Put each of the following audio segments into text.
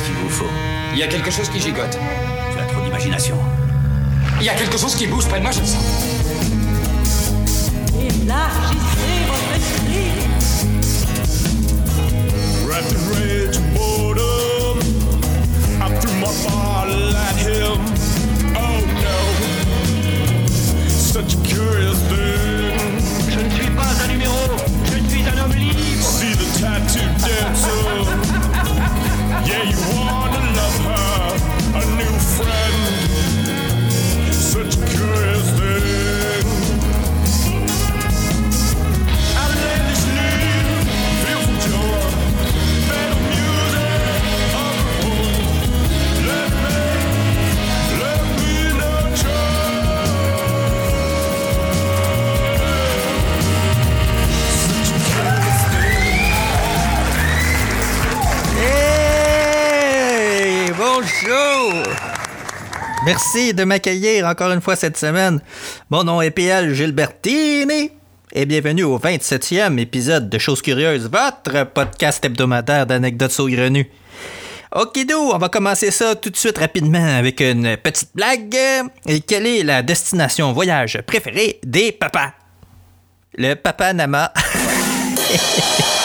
Qu'est-ce qu'il vous faut Il y a quelque chose qui gigote. Tu as trop d'imagination. Il y a quelque chose qui bouge près de moi, je le sens. Élargissez votre esprit. In rage and boredom, I threw my bottle at him. Oh no, such a curious thing. Je ne suis pas un numéro, je suis un homme libre. See the tattoo dancer. Yeah, you wanna love her, a new friend. Such a curious thing. Bonjour! Merci de m'accueillir encore une fois cette semaine. Mon nom est PL Gilbertini et bienvenue au 27e épisode de Choses Curieuses, votre podcast hebdomadaire d'anecdotes saugrenues. Okidou, on va commencer ça tout de suite rapidement avec une petite blague. Et quelle est la destination voyage préférée des papas? Le papa Nama.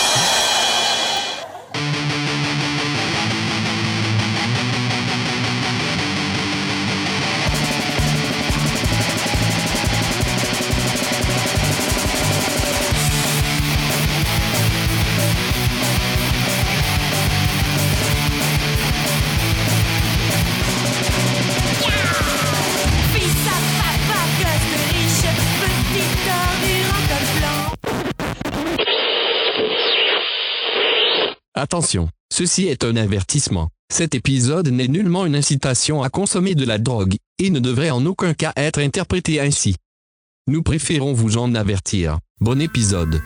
Attention, ceci est un avertissement. Cet épisode n'est nullement une incitation à consommer de la drogue, et ne devrait en aucun cas être interprété ainsi. Nous préférons vous en avertir. Bon épisode.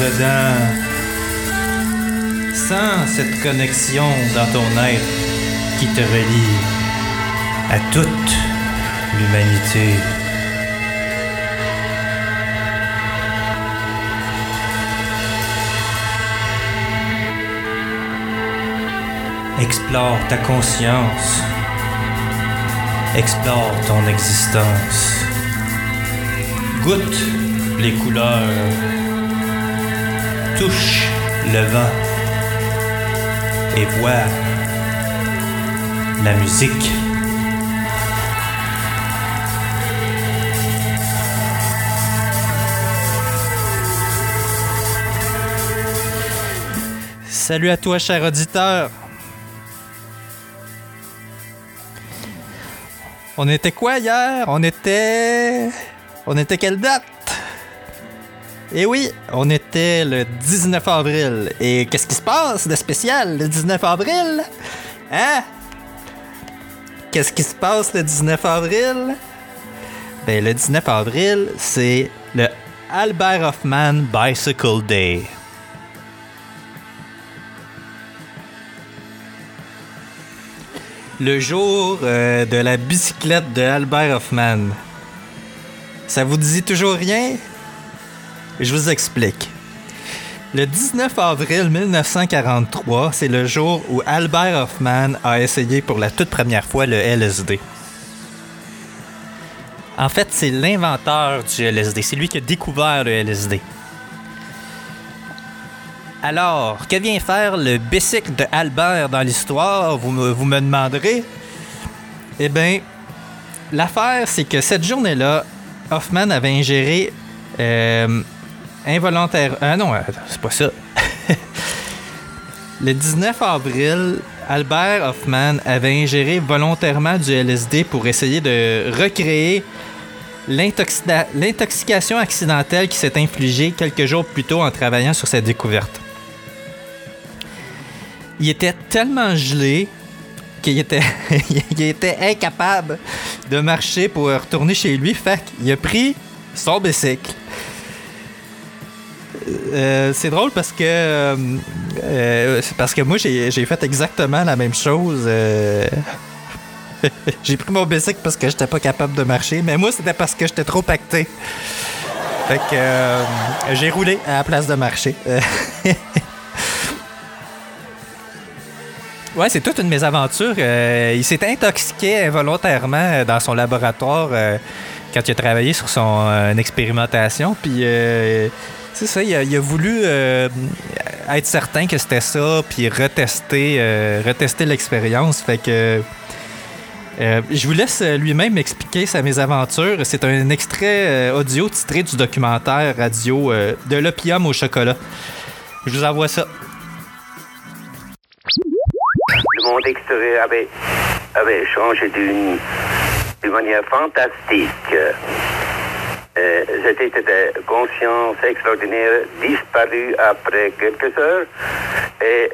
Ton en-dedans. Sens cette connexion dans ton être qui te relie à toute l'humanité. Explore ta conscience. Explore ton existence. Goûte les couleurs. Touche le vent. Et vois la musique. Salut à toi, cher auditeur. On était quoi hier? On était. On était quelle date? Eh oui, on était le 19 avril. Et qu'est-ce qui se passe de spécial le 19 avril? Hein? Qu'est-ce qui se passe le 19 avril? Ben, le 19 avril, c'est le Albert Hoffman Bicycle Day. Le jour euh, de la bicyclette de Albert Hoffman. Ça vous dit toujours rien? Je vous explique. Le 19 avril 1943, c'est le jour où Albert Hoffman a essayé pour la toute première fois le LSD. En fait, c'est l'inventeur du LSD. C'est lui qui a découvert le LSD. Alors, que vient faire le bicycle de Albert dans l'histoire, vous me, demanderez? Eh bien, l'affaire, c'est que cette journée-là, Hoffman avait ingéré euh, involontaire. Ah non, c'est pas ça. le 19 avril, Albert Hoffman avait ingéré volontairement du LSD pour essayer de recréer l'intoxication accidentelle qui s'est infligée quelques jours plus tôt en travaillant sur cette découverte. Il était tellement gelé qu'il était, était incapable de marcher pour retourner chez lui. Fait qu'il a pris son bicycle. Euh, c'est drôle parce que euh, euh, parce que moi j'ai fait exactement la même chose. j'ai pris mon bicycle parce que j'étais pas capable de marcher, mais moi c'était parce que j'étais trop pacté. Fait que j'ai roulé à la place de marcher. Ouais, c'est toute une mésaventure. Il s'est intoxiqué involontairement dans son laboratoire quand il a travaillé sur son expérimentation. Puis, ça, il a, voulu euh, être certain que c'était ça, puis retester, euh, retester l'expérience. Fait que. euh, je vous laisse lui-même expliquer sa mésaventure. C'est un extrait audio titré du documentaire radio De l'opium au chocolat. Je vous envoie ça. le monde avait, changé d'une manière fantastique. Euh, C'était de conscience extraordinaire disparue après quelques heures et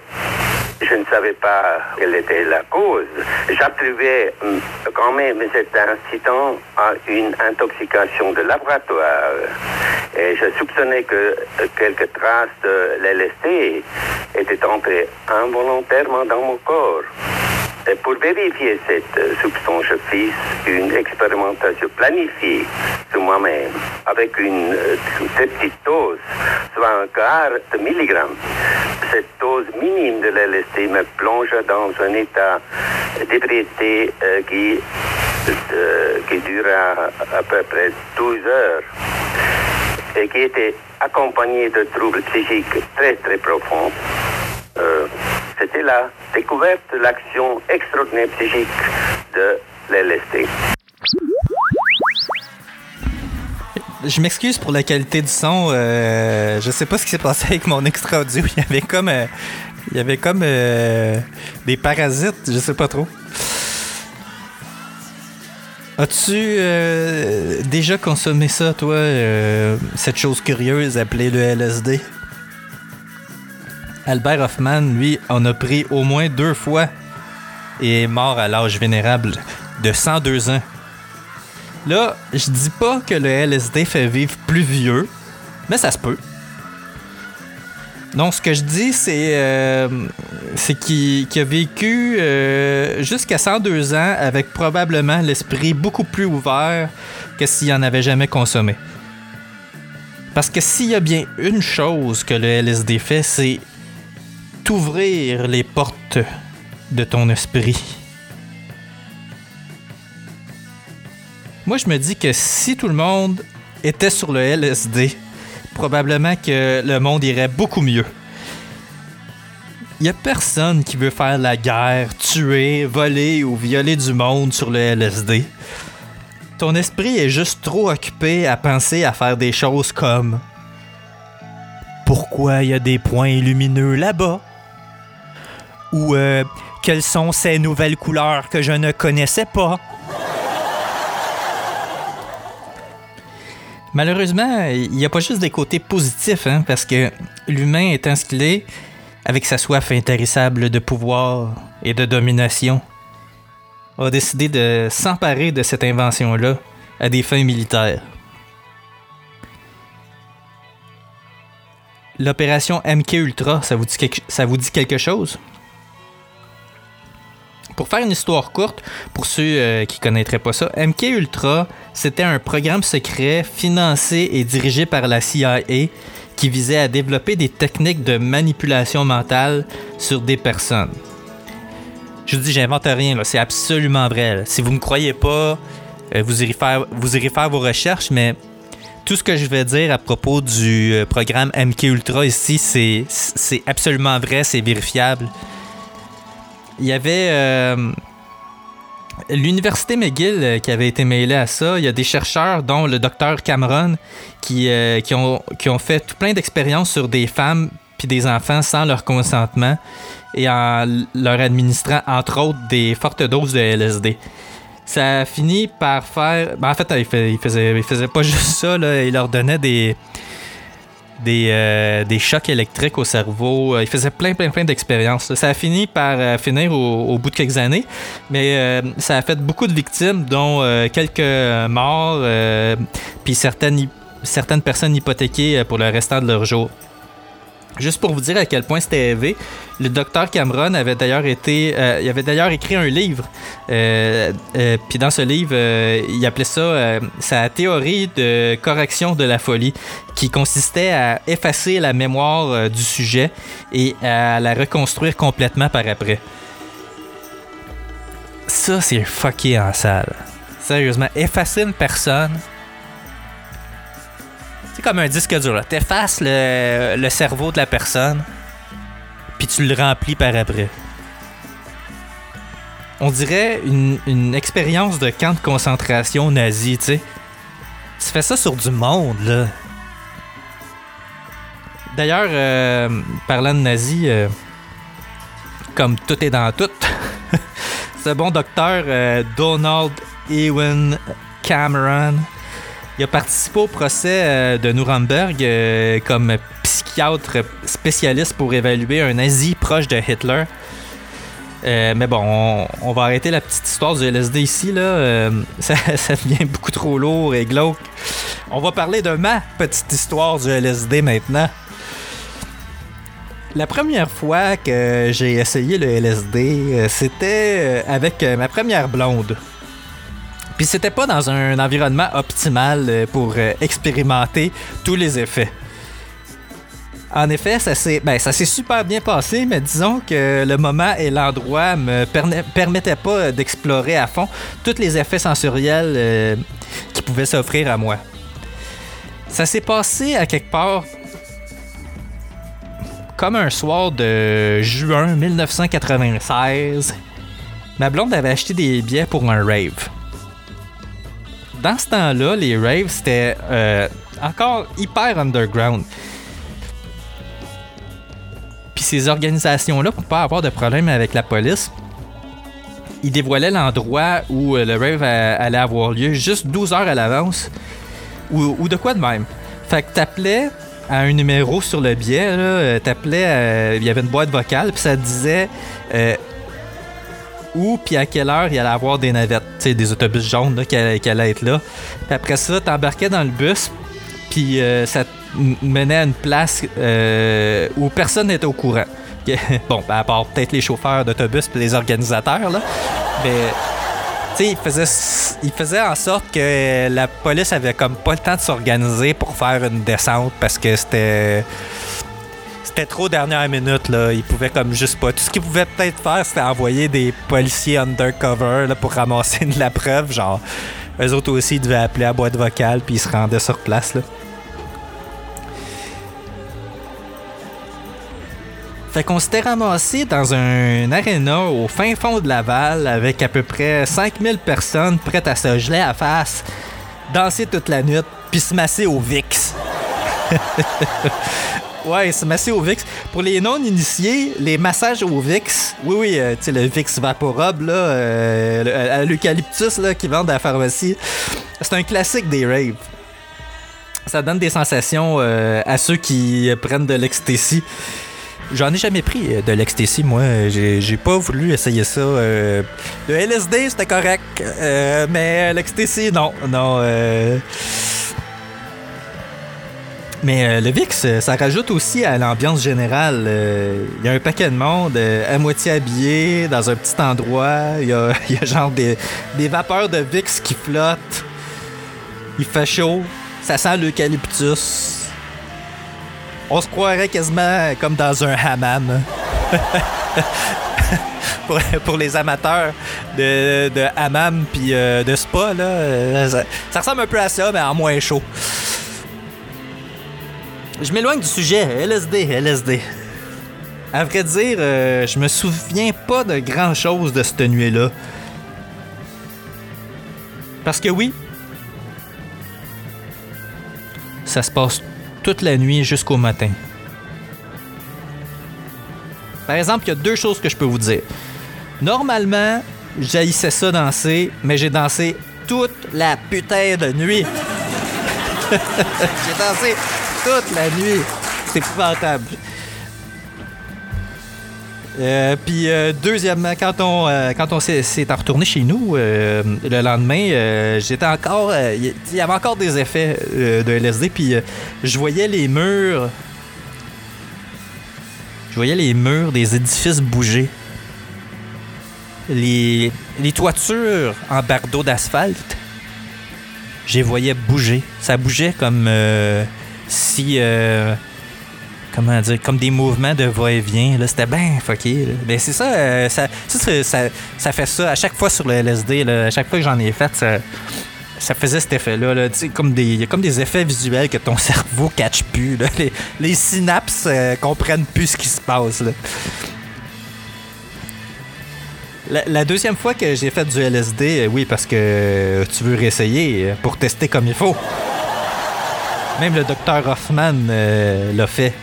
je ne savais pas quelle était la cause. J'attribuais hum, quand même cet incident à une intoxication de laboratoire. Et je soupçonnais que euh, quelques traces de l'LSD étaient entrées involontairement dans mon corps. Pour vérifier cette soupçon, je fis une expérimentation planifiée sur moi-même avec une euh, petite dose, soit un quart de milligramme. Cette dose minime de LSD me plongea dans un état d'ébriété euh, qui, euh, qui dura à peu près 12 heures et qui était accompagné de troubles psychiques très très profonds. C'était la découverte de l'action extraordinaire psychique de l'LSD. Je m'excuse pour la qualité du son. euh, je sais pas ce qui s'est passé avec mon extra audio. Il y avait comme, euh, il y avait comme euh, des parasites. Je sais pas trop. As-tu euh, déjà consommé ça, toi, euh, cette chose curieuse appelée le LSD? Albert Hoffman, lui, en a pris au moins deux fois et est mort à l'âge vénérable de 102 ans. Là, je dis pas que le LSD fait vivre plus vieux, mais ça se peut. Non, ce que je dis, c'est euh, qu'il a vécu euh, jusqu'à 102 ans avec probablement l'esprit beaucoup plus ouvert que s'il en avait jamais consommé. Parce que s'il y a bien une chose que le LSD fait, c'est t'ouvrir les portes de ton esprit. Moi, je me dis que si tout le monde était sur le LSD, probablement que le monde irait beaucoup mieux. Il a personne qui veut faire la guerre, tuer, voler ou violer du monde sur le LSD. Ton esprit est juste trop occupé à penser à faire des choses comme Pourquoi il y a des points lumineux là-bas? Ou euh, Quelles sont ces nouvelles couleurs que je ne connaissais pas? Malheureusement, il n'y a pas juste des côtés positifs, hein, parce que l'humain étant ce qu'il est, avec sa soif intarissable de pouvoir et de domination, a décidé de s'emparer de cette invention-là à des fins militaires. L'opération MK Ultra, ça vous dit quelque chose? Pour faire une histoire courte, pour ceux euh, qui connaîtraient pas ça, MK Ultra, c'était un programme secret financé et dirigé par la CIA qui visait à développer des techniques de manipulation mentale sur des personnes. Je vous dis, j'invente rien, c'est absolument vrai. Si vous ne me croyez pas, euh, vous, irez faire, vous irez faire vos recherches, mais tout ce que je vais dire à propos du euh, programme MK Ultra ici, c'est absolument vrai, c'est vérifiable. Il y avait euh, l'université McGill euh, qui avait été mêlée à ça. Il y a des chercheurs, dont le docteur Cameron, qui, euh, qui, ont, qui ont fait tout plein d'expériences sur des femmes puis des enfants sans leur consentement et en leur administrant entre autres des fortes doses de LSD. ça a fini par faire. ben, en fait, il, faisait, il faisait pas juste ça, là, il leur donnait des. Des, euh, des chocs électriques au cerveau. Euh, Il faisait plein, plein, plein d'expériences. Ça a fini par euh, finir au, bout de quelques années, mais ça a fait beaucoup de victimes, dont quelques morts, puis certaines, certaines personnes hypothéquées pour le restant de leur jour. Juste pour vous dire à quel point c'était élevé, le docteur Cameron avait d'ailleurs été, euh, il avait d'ailleurs écrit un livre. Euh, euh, Puis dans ce livre, il appelait ça sa théorie de correction de la folie, qui consistait à effacer la mémoire du sujet et à la reconstruire complètement par après. Ça, c'est fucké en salle. Sérieusement, effacer une personne. C'est comme un disque dur. là. T'effaces le, cerveau de la personne, puis tu le remplis par après. On dirait une, expérience de camp de concentration nazi, tu sais. Tu fais ça sur du monde, là. D'ailleurs, euh, parlant de nazi, euh, comme tout est dans tout, ce bon docteur euh, Donald Ewan Cameron, il a participé au procès euh, de Nuremberg euh, comme psychiatre spécialiste pour évaluer un nazi proche de Hitler. Euh, mais bon, on, va arrêter la petite histoire du LSD ici. Là. Ça, devient beaucoup trop lourd et glauque. On va parler de ma petite histoire du LSD maintenant. La première fois que j'ai essayé le LSD, c'était avec ma première blonde. Puis c'était pas dans un environnement optimal euh, pour euh, expérimenter tous les effets. En effet, ça s'est ben, super bien passé, mais disons que le moment et l'endroit me permettaient pas d'explorer à fond tous les effets sensoriels euh, qui pouvaient s'offrir à moi. Ça s'est passé à quelque part comme un soir de juin 1996. Ma blonde avait acheté des billets pour un rave. Dans ce temps-là, les raves, c'était euh, encore hyper underground. Puis ces organisations-là, pour pas avoir de problème avec la police, ils dévoilaient l'endroit où euh, le rave a- allait avoir lieu juste 12 heures à l'avance. Ou, de quoi de même. Fait que t'appelais à un numéro sur le euh, t'appelais, euh, il y avait une boîte vocale, puis ça disait euh, où puis à quelle heure il allait avoir des navettes, des autobus jaunes là, qui, allaient, être là. Puis après ça, t'embarquais dans le bus, puis euh, ça menait à une place euh, où personne n'était au courant. bon, ben, à part peut-être les chauffeurs d'autobus puis les organisateurs, là. Mais, tu sais, il faisait, il faisait en sorte que la police avait comme pas le temps de s'organiser pour faire une descente parce que c'était trop dernière minute là, ils pouvaient comme juste pas. Tout ce qu'ils pouvaient peut-être faire, c'était envoyer des policiers undercover là, pour ramasser de la preuve, genre eux autres aussi ils devaient appeler à boîte vocale puis ils se rendaient sur place là. Fait qu'on s'était ramassé dans un aréna au fin fond de Laval avec à peu près 5000 personnes prêtes à se geler à face, danser toute la nuit, puis se masser au VIX. Ouais, se masser au VIX. Pour les non-initiés, les massages au VIX, oui, oui, euh, tu sais, le VIX Vaporub, là, euh, à l'eucalyptus, là, qui vendent à la pharmacie, c'est un classique des raves. Ça donne des sensations euh, à ceux qui euh, prennent de l'ecstasy. J'en ai jamais pris euh, de l'ecstasy, moi. J'ai pas voulu essayer ça. euh. Le LSD, c'était correct. euh, mais l'ecstasy, non. Non. euh. Mais euh, le VIX, euh, ça rajoute aussi à l'ambiance générale. Euh, Il y a un paquet de monde à moitié habillé dans un petit endroit. Il y a, genre des, des vapeurs de VIX qui flottent. Il fait chaud. Ça sent l'eucalyptus. On se croirait quasiment comme dans un hammam. pour, pour les amateurs de, de hammam puis de spa, là, ça, ça ressemble un peu à ça, mais en moins chaud. Je m'éloigne du sujet. LSD, LSD. À vrai dire, euh, je me souviens pas de grand chose de cette nuit-là. Parce que oui, ça se passe toute la nuit jusqu'au matin. Par exemple, il y a deux choses que je peux vous dire. Normalement, J'haïssais ça danser, mais j'ai dansé toute la putain de nuit. j'ai dansé toute la nuit. C'est épouvantable. Euh, puis euh, deuxièmement, quand on, euh, quand on s'est, retourné chez nous le lendemain, j'étais encore, il y- avait encore des effets de LSD, puis je voyais les murs, je voyais les murs des édifices bouger, les, les toitures en bardeaux d'asphalte, je les voyais bouger. Ça bougeait comme si euh, comment dire, comme des mouvements de va-et-vient. Là, c'était bien fucké. Mais c'est ça, euh, ça, ça, ça, fait ça à chaque fois sur le LSD. À chaque fois que j'en ai fait, ça, ça faisait cet effet-là. Là, comme des, y a comme des effets visuels que ton cerveau catch plus. Les, les synapses euh, comprennent plus ce qui se passe. là. La, la deuxième fois que j'ai fait du LSD, euh, oui, parce que tu veux réessayer euh, pour tester comme il faut. Même le docteur Hoffman euh, l'a fait.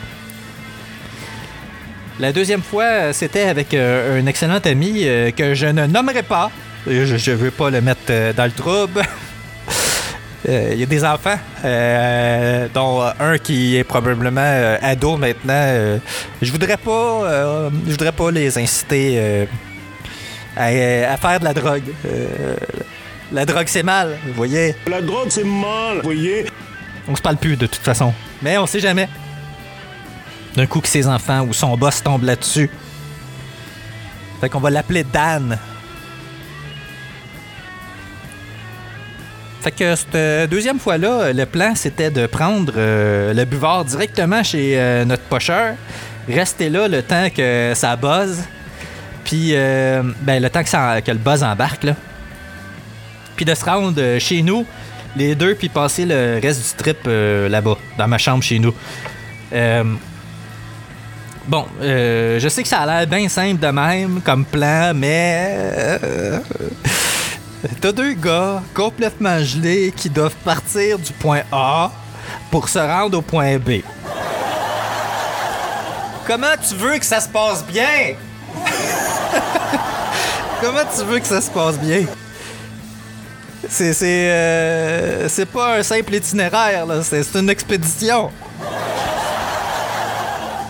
La deuxième fois, c'était avec euh, un excellent ami euh, que je ne nommerai pas. Je ne veux pas le mettre dans le trouble. Il y a des enfants, dont un qui est probablement ado maintenant. Je voudrais pas, je voudrais pas les inciter à, à faire de la drogue. La drogue c'est mal, vous voyez. La drogue, c'est mal, vous voyez? On se parle plus de toute façon. Mais on sait jamais. D'un coup que ses enfants ou son boss tombe là-dessus. Fait qu'on va l'appeler Dan. Fait que cette euh, deuxième fois-là, le plan c'était de prendre euh, le buvard directement chez euh, notre pocheur, rester là le temps que ça buzz, puis euh, ben, le temps que, que le buzz embarque. Puis de se rendre chez nous, les deux, puis passer le reste du trip euh, là-bas, dans ma chambre chez nous. Euh, bon, euh, je sais que ça a l'air bien simple de même comme plan, mais. T'as deux gars complètement gelés qui doivent partir du point A pour se rendre au point B. Comment tu veux que ça se passe bien? Comment tu veux que ça se passe bien? C'est c'est euh, c'est pas un simple itinéraire là, c'est une expédition.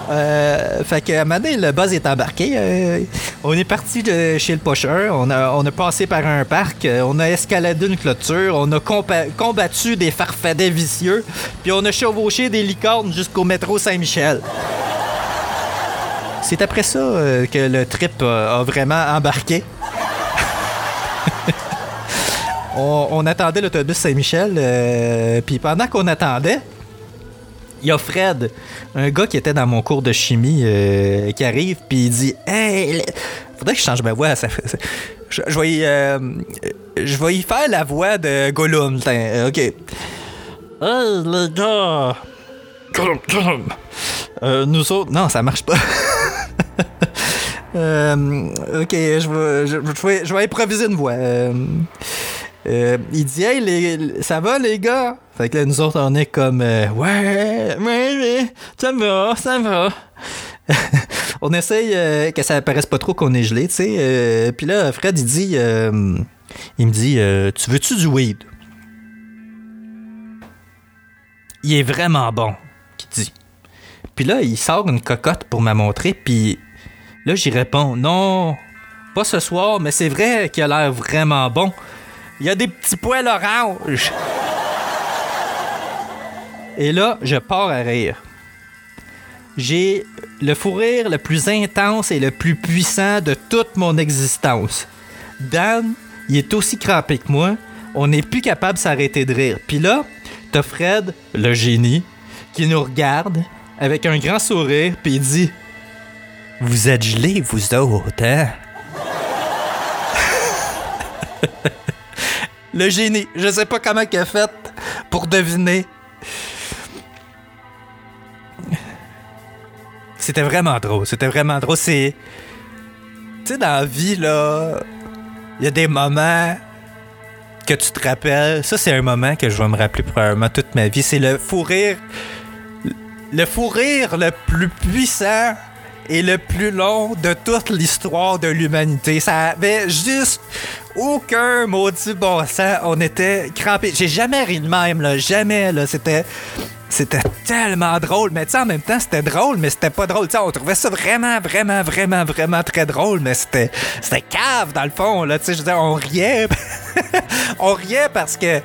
Euh, fait que à un le buzz est embarqué. euh, on est parti de chez le pocheur. On a, on a passé par un parc. on a escaladé une clôture. On a combattu des farfadets vicieux. Puis on a chevauché des licornes jusqu'au métro Saint-Michel. C'est après ça que le trip a vraiment embarqué. On, attendait l'autobus Saint-Michel, euh, puis pendant qu'on attendait, il y a Fred, un gars qui était dans mon cours de chimie, euh, qui arrive, puis il dit Hey, faudrait que je change ma voix. Ça, je, vais y, euh, je vais y faire la voix de Gollum. euh, ok. Hey, les gars. Euh, nous autres. Non, ça marche pas. Ok, je je vais improviser une voix. Euh, il dit Hey, ça va les gars? Fait que là, nous autres, on est comme euh, Ouais, ouais, ouais, ça va, ça va. on essaye euh, que ça paraisse pas trop qu'on est gelé, tu sais. Puis là, Fred, il dit Il me dit Tu veux-tu du weed? Il est vraiment bon, qu'il dit. Puis là, il sort une cocotte pour me montrer, puis là, j'y réponds Non, pas ce soir, mais c'est vrai qu'il a l'air vraiment bon. Il y a des petits poils orange. Et là, je pars à rire. J'ai le fou rire le plus intense et le plus puissant de toute mon existence. Dan, il est aussi crampé que moi. On n'est plus capable de s'arrêter de rire. Puis là, t'as Fred, le génie, qui nous regarde avec un grand sourire, puis il dit Vous êtes gelés, vous autres, hein? Le génie. Je sais pas comment il a fait pour deviner. C'était vraiment drôle. C'était vraiment drôle. C'est. Tu sais, dans la vie, là, il y a des moments que tu te rappelles. Ça, c'est un moment que je vais me rappeler probablement toute ma vie. C'est le fou rire. Le fou rire le plus puissant est le plus long de toute l'histoire de l'humanité. Ça avait juste aucun maudit bon sens. On était crampés. J'ai jamais ri de même, là. Jamais, là. C'était. C'était tellement drôle, mais tu en même temps, c'était drôle, mais c'était pas drôle. Tu sais, on trouvait ça vraiment, vraiment, vraiment, vraiment très drôle, mais c'était, c'était cave dans le fond, là. Tu je on riait. on riait parce que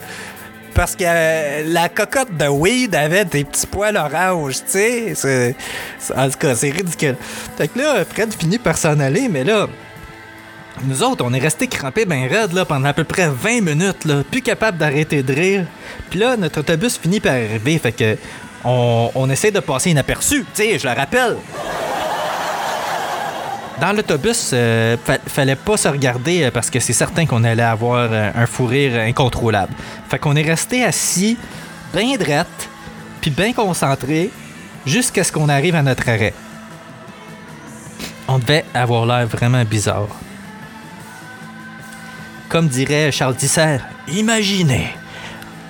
parce que la cocotte de weed avait des petits poils orange, tu sais. En tout cas, c'est ridicule. Fait que là, Fred finit par s'en aller, mais là, nous autres, on est restés crampés ben raide là, pendant à peu près 20 minutes, plus capable d'arrêter de rire. Puis là, notre autobus finit par arriver, fait que on, on essaie de passer inaperçu, tu sais, je le rappelle. Dans l'autobus, euh, fa- fallait pas se regarder euh, parce que c'est certain qu'on allait avoir euh, un fou rire incontrôlable. Fait qu'on est resté assis, bien drette, puis bien concentré, jusqu'à ce qu'on arrive à notre arrêt. On devait avoir l'air vraiment bizarre. Comme dirait Charles Tisser, imaginez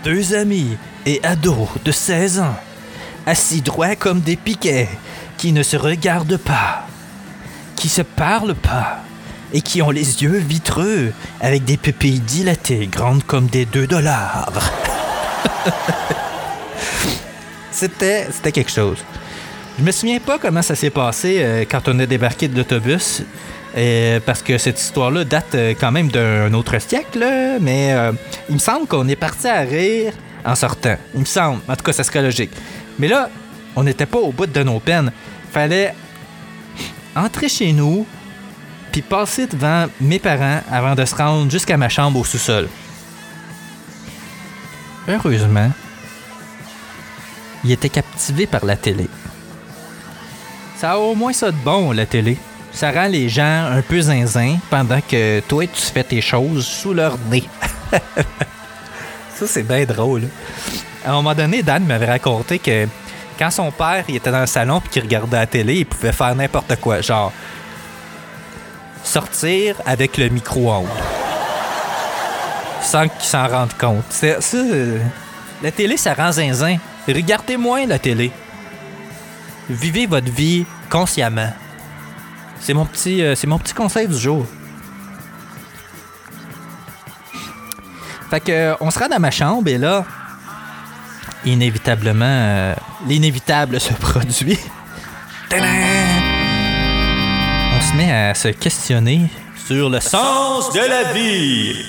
deux amis et ados de 16 ans, assis droits comme des piquets, qui ne se regardent pas qui se parlent pas et qui ont les yeux vitreux avec des pupilles dilatées grandes comme des 2 dollars. c'était, c'était quelque chose. Je me souviens pas comment ça s'est passé euh, quand on a débarqué de l'autobus. Euh, parce que cette histoire-là date euh, quand même d'un autre siècle, mais euh, il me semble qu'on est parti à rire en sortant. Il me semble. En tout cas, ça serait logique. Mais là, on n'était pas au bout de nos peines. Fallait entrer chez nous, puis passer devant mes parents avant de se rendre jusqu'à ma chambre au sous-sol. Heureusement, il était captivé par la télé. Ça a au moins ça de bon, la télé. Ça rend les gens un peu zinzin pendant que toi, tu fais tes choses sous leur nez. ça, c'est bien drôle. À un moment donné, Dan m'avait raconté que quand son père il était dans le salon puis qu'il regardait la télé, il pouvait faire n'importe quoi. Genre, sortir avec le micro-ondes. Sans qu'il s'en rende compte. Euh, la télé, ça rend zinzin. Regardez moins la télé. Vivez votre vie consciemment. C'est mon petit, euh, c'est mon petit conseil du jour. Fait que, euh, on se rend dans ma chambre et là, inévitablement, euh, l'inévitable se produit. Tadam! On se met à se questionner sur le sens de la vie.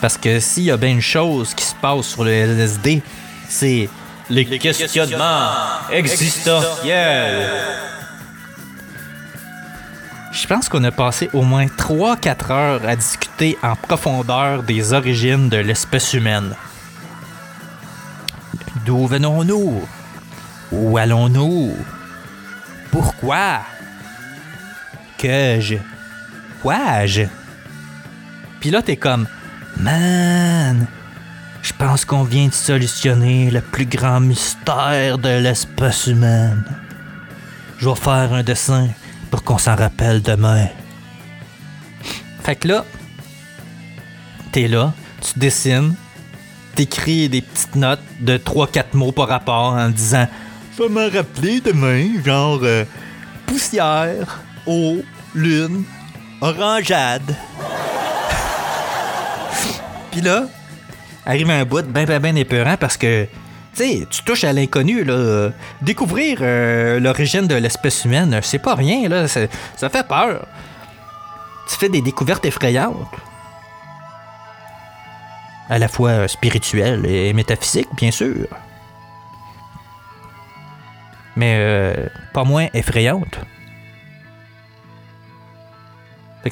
Parce que s'il y a bien une chose qui se passe sur le LSD, c'est le questionnement existentiel. Je pense qu'on a passé au moins 3-4 heures à discuter en profondeur des origines de l'espèce humaine. D'où venons-nous? Où allons-nous? Pourquoi? Que-je? Quoi-je? Puis là, t'es comme, man, je pense qu'on vient de solutionner le plus grand mystère de l'espèce humaine. Je vais faire un dessin qu'on s'en rappelle demain. Fait que là, t'es là, tu dessines, t'écris des petites notes de 3-4 mots par rapport en disant Je vais me rappeler demain, genre euh, poussière, eau, lune, orangeade. Puis là, arrive un bout ben ben ben épeurant parce que sais, tu touches à l'inconnu, là. Découvrir euh, l'origine de l'espèce humaine, c'est pas rien, là. Ça, fait peur. Tu fais des découvertes effrayantes. À la fois euh, spirituelles et métaphysiques, bien sûr. Mais euh, pas moins effrayantes.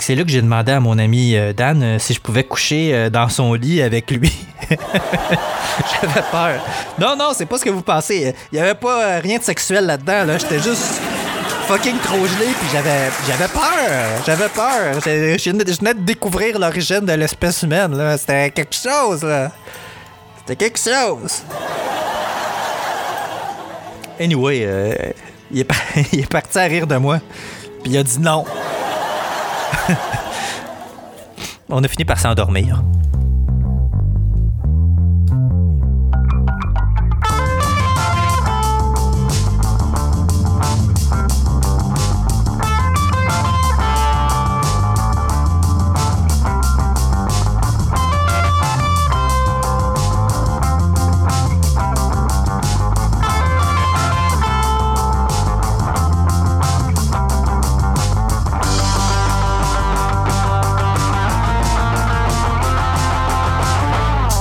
C'est là que j'ai demandé à mon ami euh, Dan euh, si je pouvais coucher euh, dans son lit avec lui. J'avais peur. Non, non, c'est pas ce que vous pensez. Il y avait pas rien de sexuel là-dedans. Là. J'étais juste fucking trop gelé, puis j'avais, j'avais peur. J'avais peur. Je venais de découvrir l'origine de l'espèce humaine. Là. C'était quelque chose. Là. C'était quelque chose. Anyway, euh, il, est il est parti à rire de moi. Puis il a dit non. On a fini par s'endormir.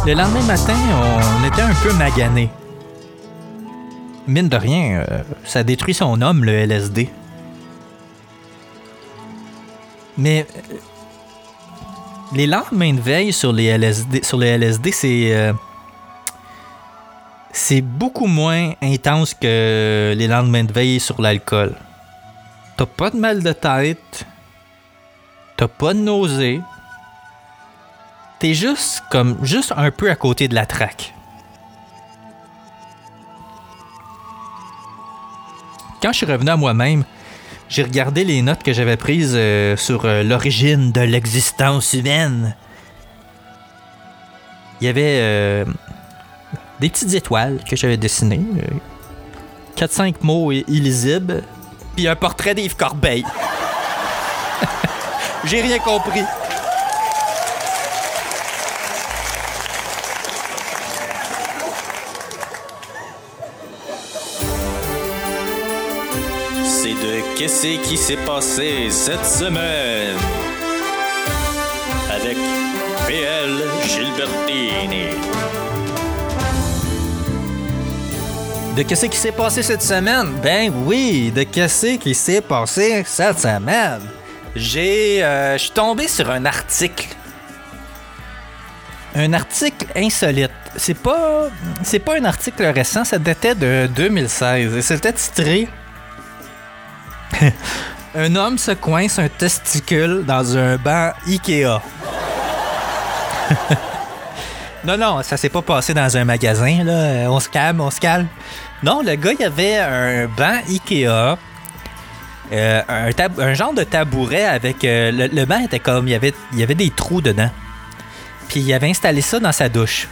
Le lendemain matin, on était un peu magané. Mine de rien, euh, ça détruit son homme, le LSD. Mais euh, les lendemains de veille sur les LSD, LSD, c'est euh, c'est beaucoup moins intense que les lendemains de veille sur l'alcool. T'as pas de mal de tête, t'as pas de nausée, t'es juste comme juste un peu à côté de la traque. Quand je suis revenu à moi-même, j'ai regardé les notes que j'avais prises euh, sur euh, l'origine de l'existence humaine. Il y avait euh, des petites étoiles que j'avais dessinées. 4-5 mots illisibles. Puis un portrait d'Yves Corbeil. J'ai rien compris. Qu'est-ce qui s'est passé cette semaine? Avec PL Gilbertini. De qu'est-ce qui s'est passé cette semaine? Ben oui, de qu'est-ce qui s'est passé cette semaine? J'ai. euh, Je suis tombé sur un article. Un article insolite. C'est pas. C'est pas un article récent, ça datait de 2016. Et c'était titré. un homme se coince un testicule dans un banc Ikea. Non, non, ça s'est pas passé dans un magasin, là. On se calme, on se calme. Non, le gars, il avait un banc Ikea. euh, un, tab- genre de tabouret avec. euh, le, le banc était comme. Il y, avait, il y avait des trous dedans. Puis il avait installé ça dans sa douche.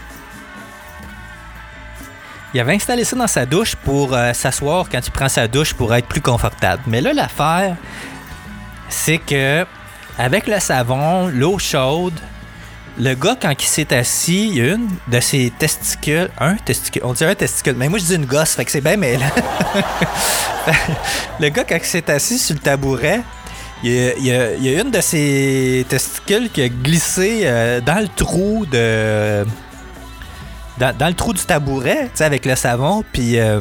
Il avait installé ça dans sa douche pour euh, s'asseoir quand il prend sa douche pour être plus confortable. Mais là, l'affaire, c'est que avec le savon, l'eau chaude, le gars, quand il s'est assis, il y a une de ses testicules. Un testicule. On dirait un testicule. Mais moi, je dis une gosse, fait que c'est bien mêlant. le gars, quand il s'est assis sur le tabouret, il y a une de ses testicules qui a glissé euh, dans le trou de. Dans, le trou du tabouret, tu sais, avec le savon, puis. euh,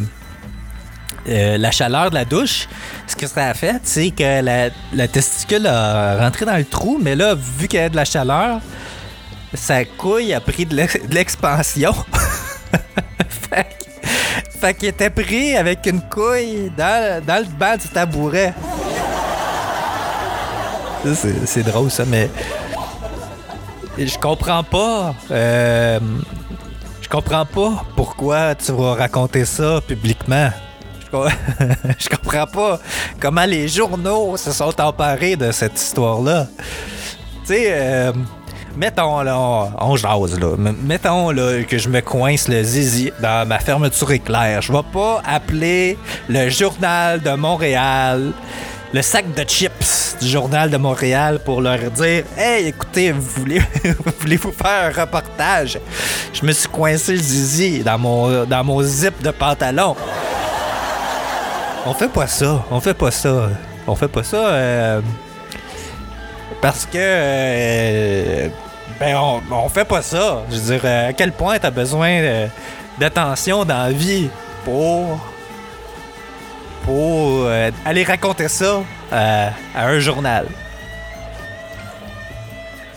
euh, la chaleur de la douche, ce que ça a fait, c'est que la, testicule a rentré dans le trou, mais là, vu qu'il y avait de la chaleur, sa couille a pris de l'ex- de l'expansion. fait qu'il était pris avec une couille dans, dans le bas du tabouret. C'est drôle, ça, mais. Je comprends pas. euh, comprends pas pourquoi tu vas raconter ça publiquement. Je com- Je comprends pas comment les journaux se sont emparés de cette histoire-là. Tu sais, euh, mettons là, on, on jase là. Mettons là que je me coince le zizi dans ma fermeture éclair. Je vais pas appeler le journal de Montréal, le sac de chips du journal de Montréal pour leur dire Hey, écoutez, vous voulez, voulez-vous faire un reportage? Je me suis coincé le zizi dans mon, zip de pantalon. On fait pas ça. On fait pas ça. On fait pas ça. euh, parce que. euh, ben, on, on fait pas ça. Je veux dire, euh, à quel point t'as besoin d'attention dans la vie pour. Pour euh, aller raconter ça euh, à un journal.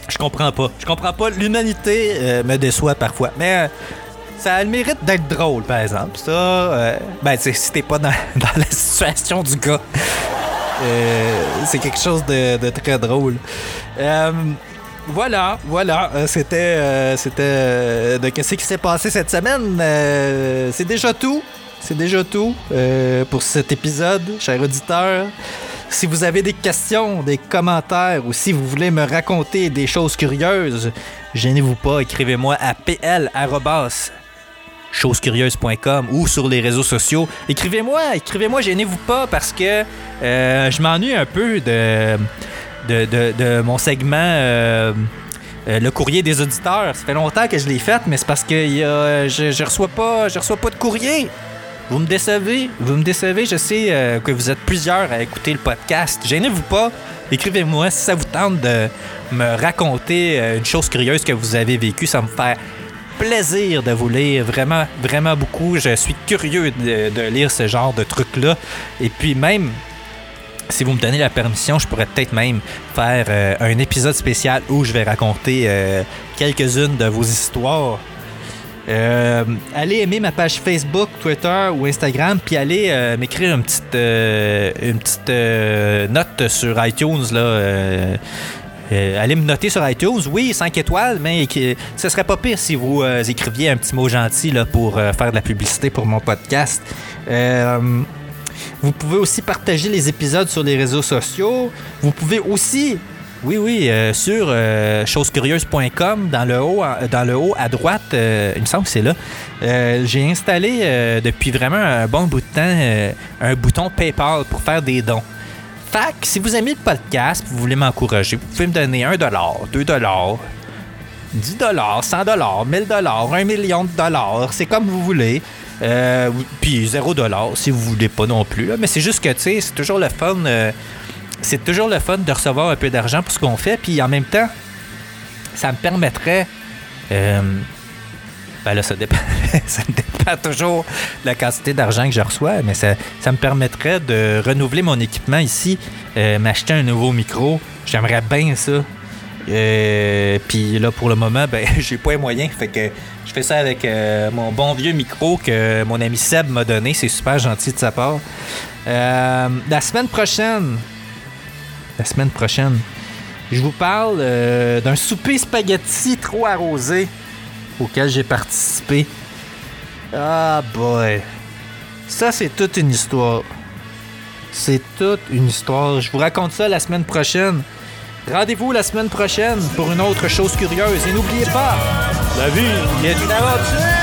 Je comprends pas. Je comprends pas. L'humanité euh, me déçoit parfois. Mais. ça a le mérite d'être drôle, par exemple. Ça, ben, si t'es pas dans, la situation du gars, c'est quelque chose de, très drôle. Voilà, voilà, c'était, c'était qu'est-ce qui s'est passé cette semaine. C'est déjà tout. C'est déjà tout euh, pour cet épisode, chers auditeurs. Si vous avez des questions, des commentaires ou si vous voulez me raconter des choses curieuses, gênez-vous pas, écrivez-moi à pl chosecurieuse.com ou sur les réseaux sociaux. Écrivez-moi, écrivez-moi, gênez-vous pas parce que euh, je m'ennuie un peu de, mon segment euh, Le courrier des auditeurs. Ça fait longtemps que je l'ai fait, mais c'est parce que je, je reçois pas, je reçois pas de courrier. Vous me décevez, vous me décevez. Je sais euh, que vous êtes plusieurs à écouter le podcast. Gênez-vous pas. Écrivez-moi si ça vous tente de me raconter euh, une chose curieuse que vous avez vécue. Ça me fait plaisir de vous lire, vraiment, vraiment beaucoup. Je suis curieux de, lire ce genre de trucs-là. Et puis même, si vous me donnez la permission, je pourrais peut-être même faire euh, un épisode spécial où je vais raconter quelques-unes de vos histoires. Euh, allez aimer ma page Facebook, Twitter ou Instagram, puis allez euh, m'écrire une petite, euh, une petite note sur iTunes. Là, allez me noter sur iTunes, oui, 5 étoiles, mais ce serait pas pire si vous écriviez un petit mot gentil là, pour faire de la publicité pour mon podcast. Vous pouvez aussi partager les épisodes sur les réseaux sociaux. Vous pouvez aussi, oui, oui, euh, sur euh, chosescurieuses.com, dans le haut, dans le haut à droite, euh, il me semble que c'est là. euh, J'ai installé depuis vraiment un bon bout de temps un bouton PayPal pour faire des dons. Que si vous aimez le podcast, vous voulez m'encourager, vous pouvez me donner 1$, 2$, 10 dollars, 100 dollars, 1000 dollars, 1 million de dollars, c'est comme vous voulez. Puis 0 dollars si vous voulez pas non plus. Mais c'est juste que tu sais, c'est toujours le fun. C'est toujours le fun de recevoir un peu d'argent pour ce qu'on fait. Puis en même temps, ça me permettrait. euh, ben là, ça dépend, ça dépend toujours de la quantité d'argent que je reçois, mais ça, ça me permettrait de renouveler mon équipement ici, euh, m'acheter un nouveau micro. J'aimerais bien ça. Euh, Puis là, pour le moment, ben, j'ai pas les moyens. Fait que je fais ça avec euh, mon bon vieux micro que mon ami Seb m'a donné. C'est super gentil de sa part. La semaine prochaine, la semaine prochaine, je vous parle euh, d'un souper spaghetti trop arrosé auquel j'ai participé. Ah boy. Ça, c'est toute une histoire. C'est toute une histoire. Je vous raconte ça la semaine prochaine. Rendez-vous la semaine prochaine pour une autre chose curieuse. Et n'oubliez pas, la vie est une aventure!